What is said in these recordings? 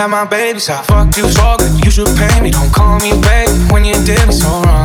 had my babies, I fucked you so good. You should pay me, don't call me baby when you did me so wrong.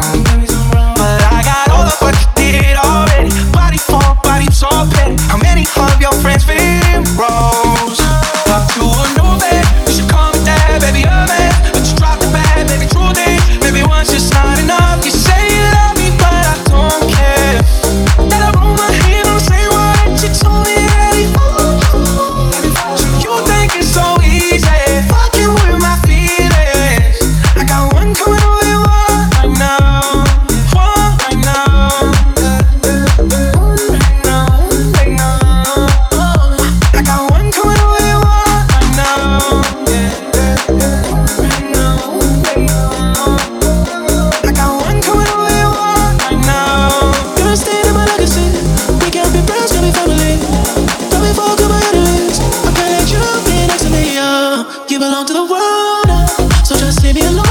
You belong to the world now, so just leave me alone.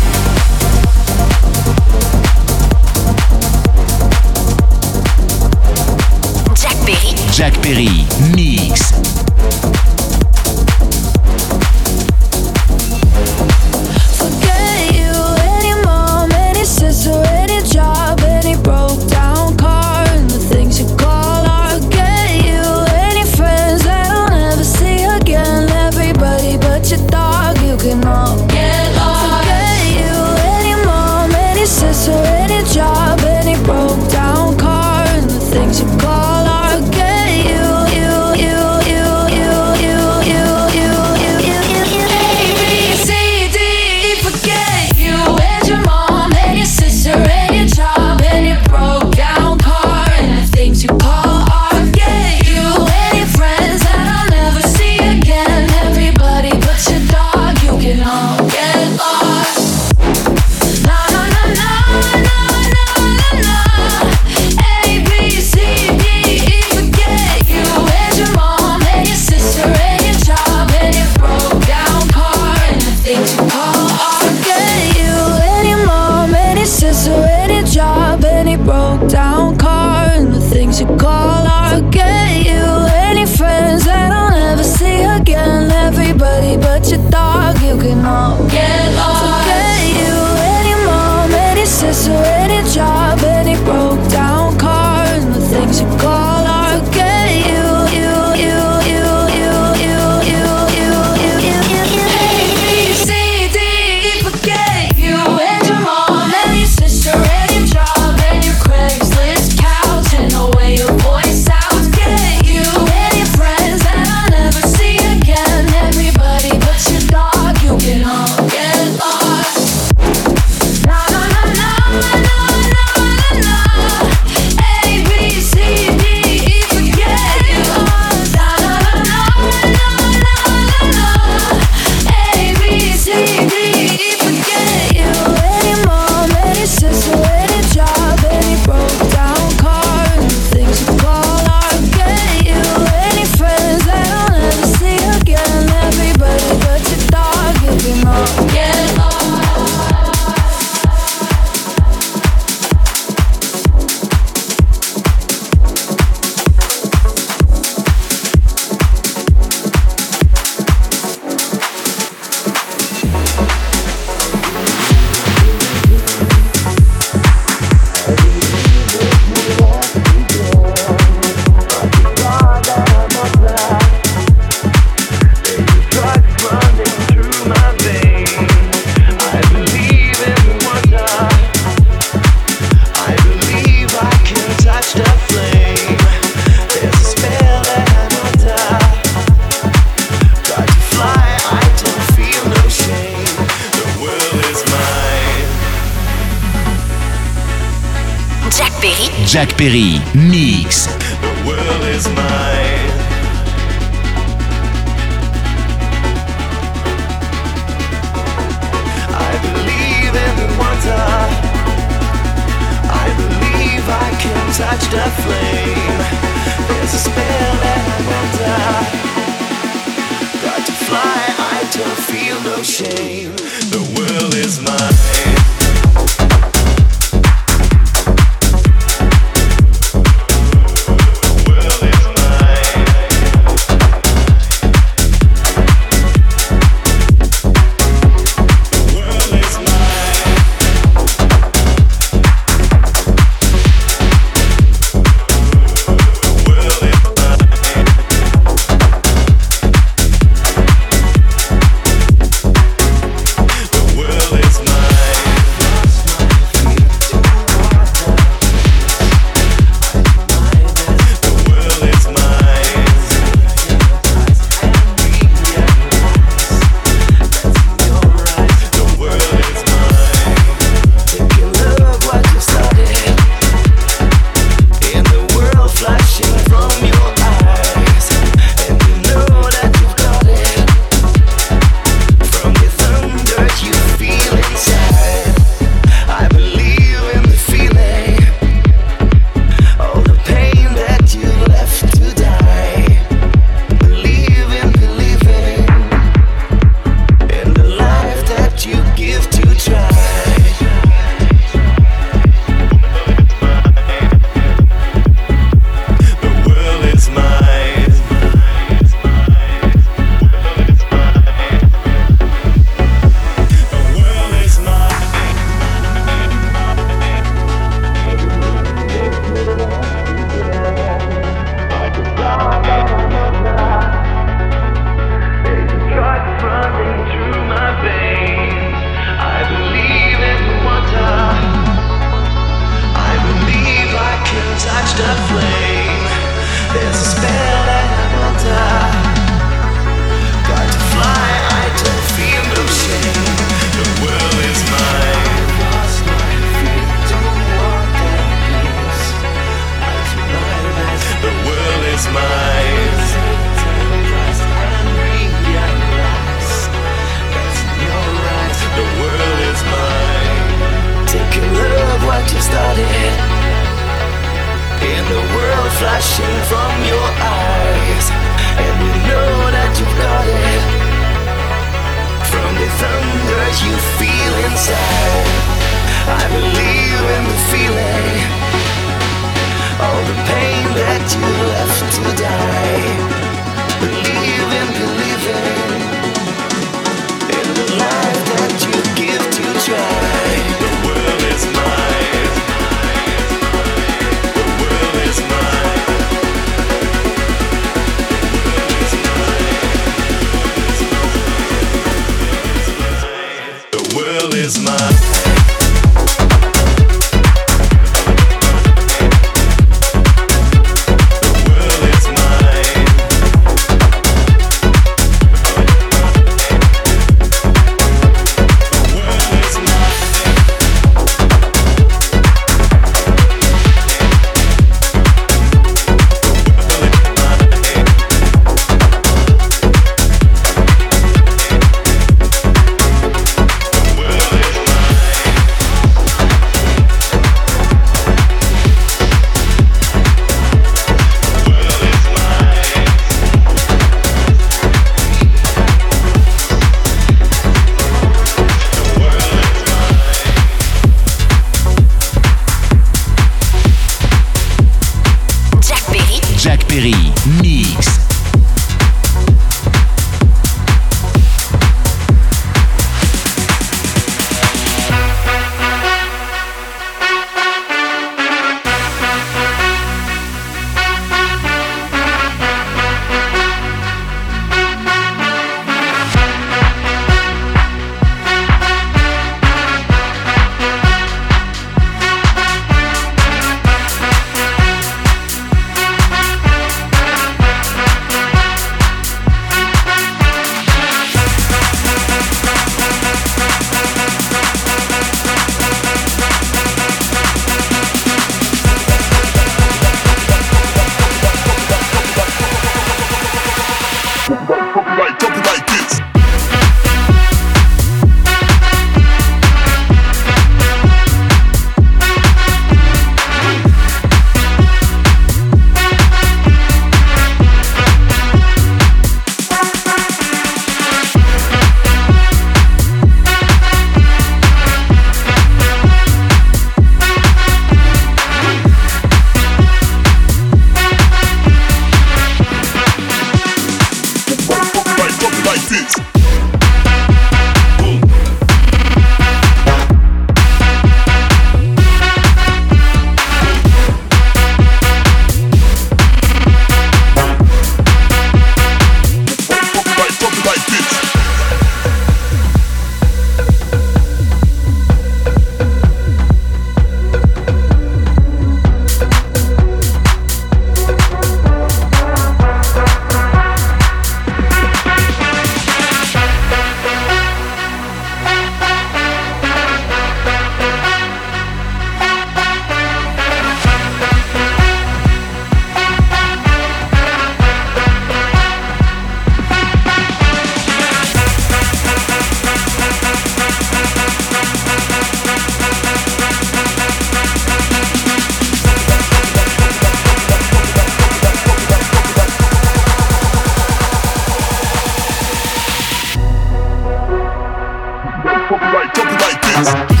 Copyright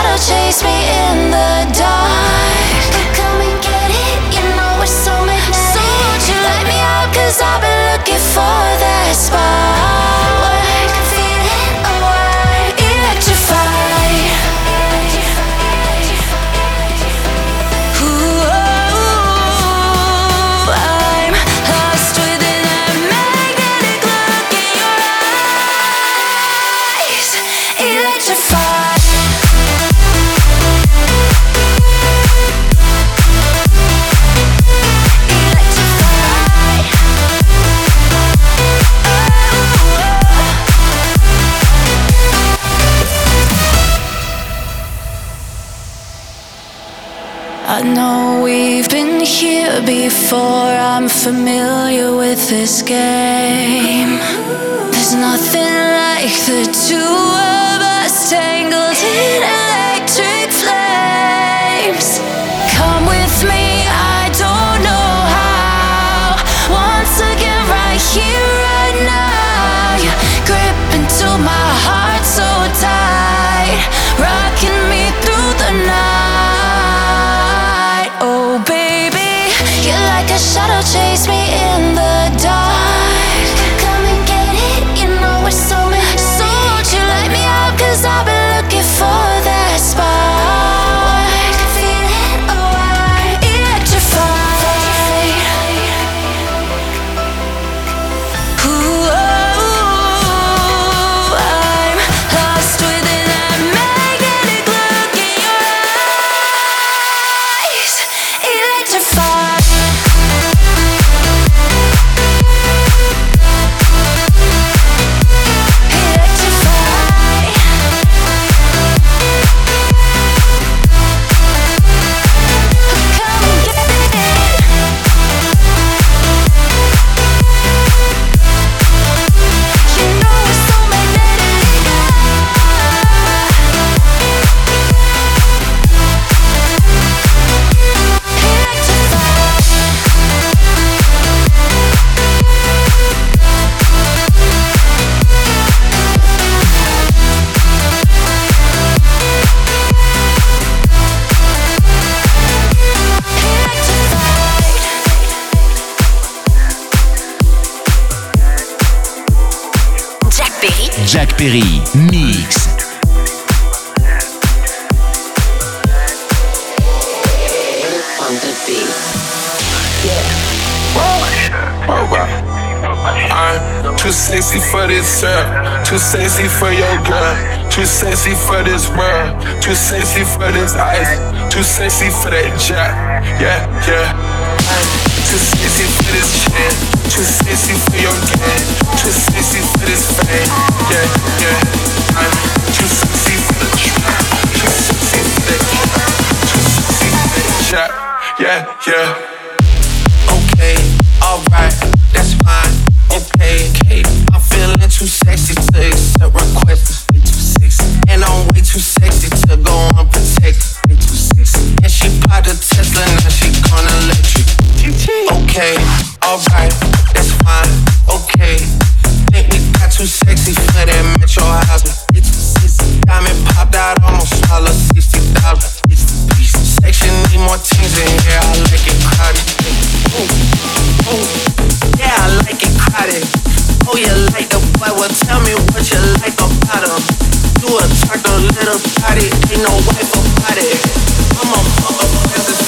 shadow chase me in the dark. Come and get it, you know it's so magnetic. So won't you light me I've been looking for that spark. familiar with this game. There's nothing like the two.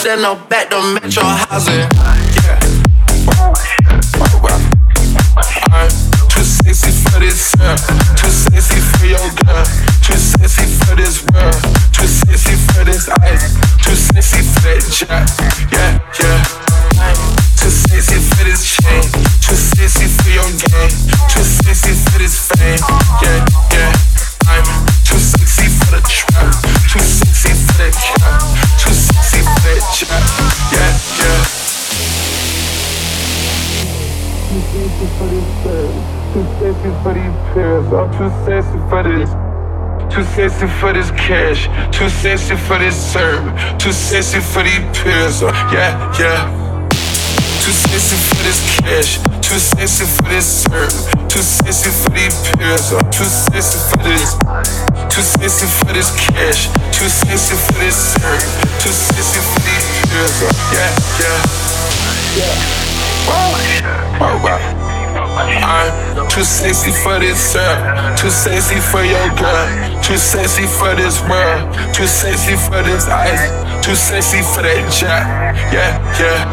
send her back to metro housing. Yeah. Too sexy for this. Too sexy for this cash. Too sexy for this serve. Too sexy for these pills. Yeah, yeah. Too sexy for this cash. Too sexy for this serve. Too sexy for these pills. Too sexy for this. Too sexy for this cash. Too sexy for this serve. Too sexy for these pills. Yeah, yeah. Yeah. Oh, oh, wow. I'm too sexy for this sir, too sexy for your girl, too sexy for this world, too sexy for this ice, too sexy for that jack, yeah, yeah.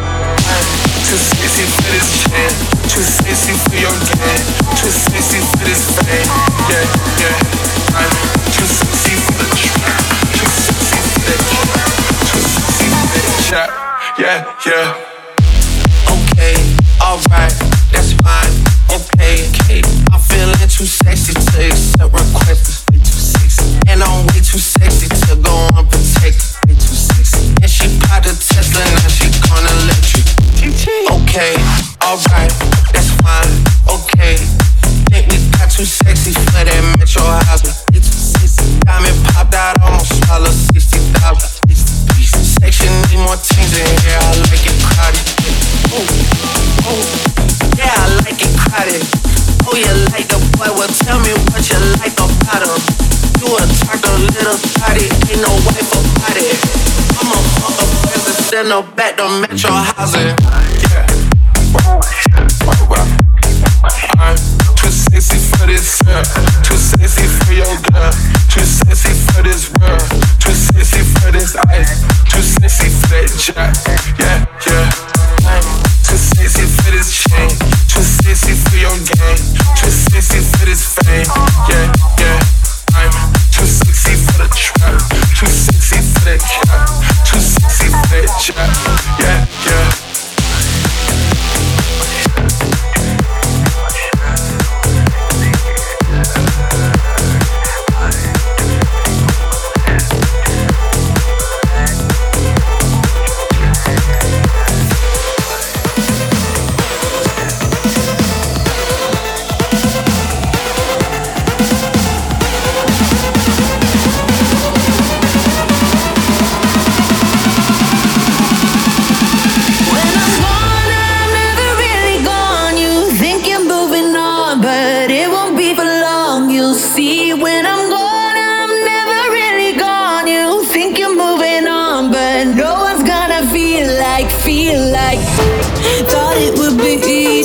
Too sexy for this chain, too sexy for your game, too sexy for this fame, yeah, yeah. I'm too sexy for the trap, too sexy for that jack, too sexy for that jack, yeah, yeah. Okay, alright, that's fine too sexy to accept requests. in the back, the metro housing. Yeah. I'm too sexy for this. Yeah. like, feel like. Thought it would be easy.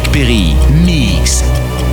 Perry, Jack Perry, Mix.